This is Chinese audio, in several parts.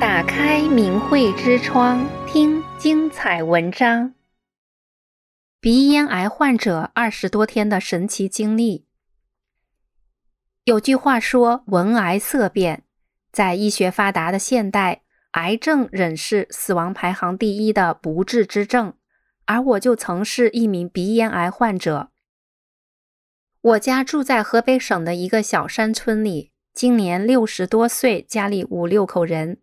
打开明慧之窗，听精彩文章。鼻咽癌患者二十多天的神奇经历。有句话说：“闻癌色变。”在医学发达的现代，癌症仍是死亡排行第一的不治之症。而我就曾是一名鼻咽癌患者。我家住在河北省的一个小山村里，今年六十多岁，家里五六口人。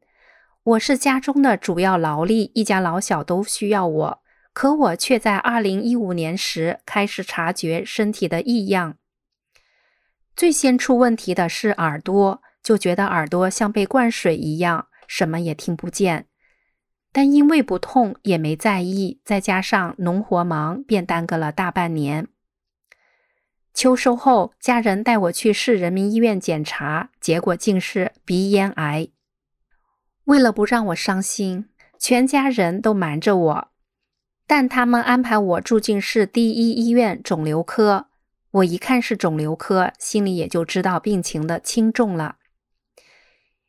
我是家中的主要劳力，一家老小都需要我。可我却在二零一五年时开始察觉身体的异样。最先出问题的是耳朵，就觉得耳朵像被灌水一样，什么也听不见。但因为不痛，也没在意，再加上农活忙，便耽搁了大半年。秋收后，家人带我去市人民医院检查，结果竟是鼻咽癌。为了不让我伤心，全家人都瞒着我，但他们安排我住进市第一医院肿瘤科。我一看是肿瘤科，心里也就知道病情的轻重了。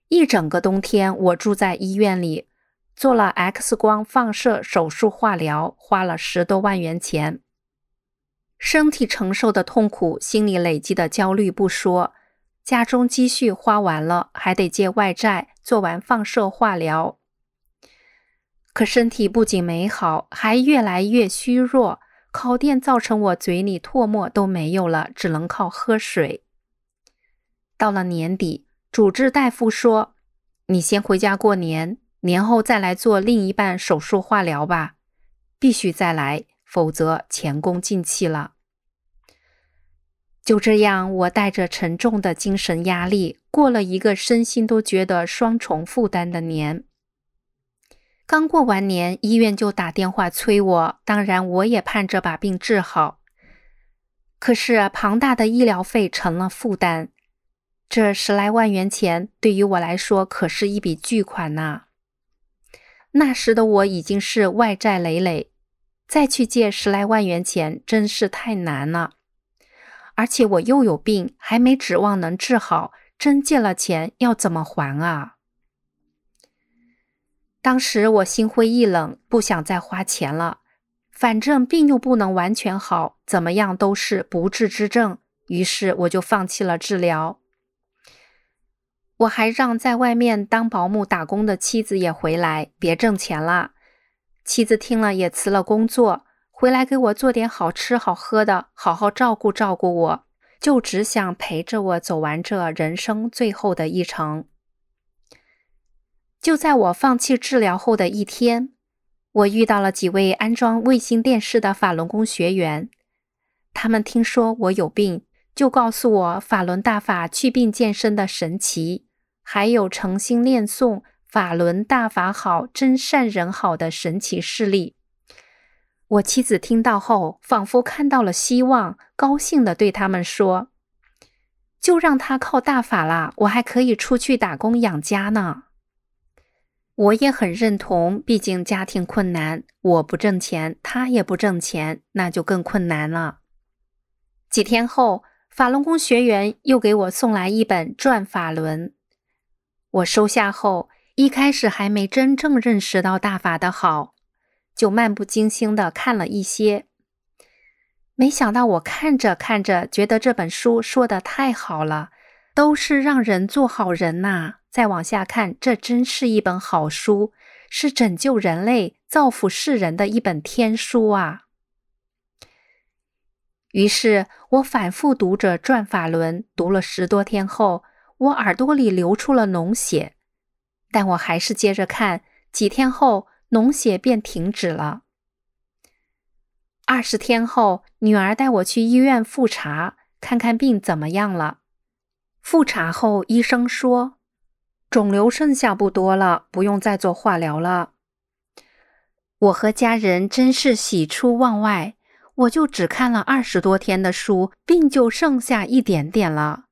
一整个冬天，我住在医院里，做了 X 光、放射、手术、化疗，花了十多万元钱。身体承受的痛苦，心里累积的焦虑不说。家中积蓄花完了，还得借外债，做完放射化疗。可身体不仅没好，还越来越虚弱。烤电造成我嘴里唾沫都没有了，只能靠喝水。到了年底，主治大夫说：“你先回家过年，年后再来做另一半手术化疗吧，必须再来，否则前功尽弃了。”就这样，我带着沉重的精神压力，过了一个身心都觉得双重负担的年。刚过完年，医院就打电话催我，当然我也盼着把病治好。可是庞大的医疗费成了负担，这十来万元钱对于我来说可是一笔巨款呐。那时的我已经是外债累累，再去借十来万元钱真是太难了。而且我又有病，还没指望能治好，真借了钱要怎么还啊？当时我心灰意冷，不想再花钱了。反正病又不能完全好，怎么样都是不治之症。于是我就放弃了治疗。我还让在外面当保姆打工的妻子也回来，别挣钱了。妻子听了也辞了工作。回来给我做点好吃好喝的，好好照顾照顾我，就只想陪着我走完这人生最后的一程。就在我放弃治疗后的一天，我遇到了几位安装卫星电视的法轮功学员，他们听说我有病，就告诉我法轮大法祛病健身的神奇，还有诚心念诵“法轮大法好，真善人好”的神奇事例。我妻子听到后，仿佛看到了希望，高兴地对他们说：“就让他靠大法啦，我还可以出去打工养家呢。”我也很认同，毕竟家庭困难，我不挣钱，他也不挣钱，那就更困难了。几天后，法轮功学员又给我送来一本《转法轮》，我收下后，一开始还没真正认识到大法的好。就漫不经心的看了一些，没想到我看着看着，觉得这本书说的太好了，都是让人做好人呐。再往下看，这真是一本好书，是拯救人类、造福世人的一本天书啊！于是我反复读着《转法轮》，读了十多天后，我耳朵里流出了脓血，但我还是接着看。几天后，脓血便停止了。二十天后，女儿带我去医院复查，看看病怎么样了。复查后，医生说肿瘤剩下不多了，不用再做化疗了。我和家人真是喜出望外。我就只看了二十多天的书，病就剩下一点点了。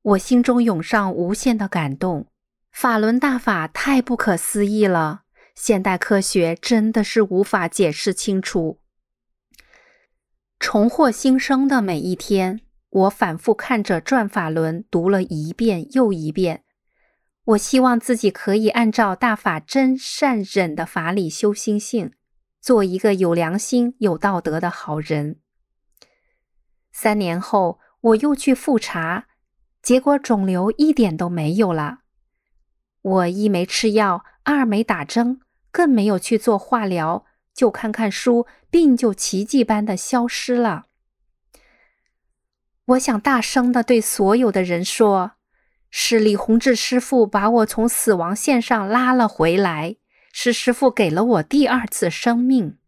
我心中涌上无限的感动，法轮大法太不可思议了。现代科学真的是无法解释清楚。重获新生的每一天，我反复看着《转法轮》，读了一遍又一遍。我希望自己可以按照大法真善忍的法理修心性，做一个有良心、有道德的好人。三年后，我又去复查，结果肿瘤一点都没有了。我一没吃药，二没打针，更没有去做化疗，就看看书，病就奇迹般的消失了。我想大声的对所有的人说。是李洪志师傅把我从死亡线上拉了回来，是师傅给了我第二次生命。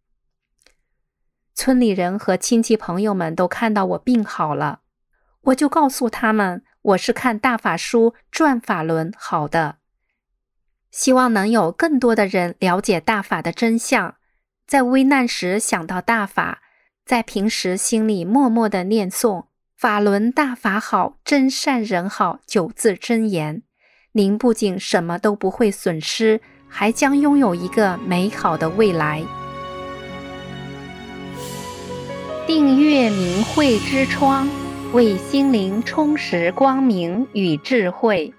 村里人和亲戚朋友们都看到我病好了，我就告诉他们我是看大法书转法轮好的，希望能有更多的人了解大法的真相，在危难时想到大法，在平时心里默默的念诵。法轮大法好，真善人好，九字真言，您不仅什么都不会损失，还将拥有一个美好的未来。订阅明慧之窗，为心灵充实光明与智慧。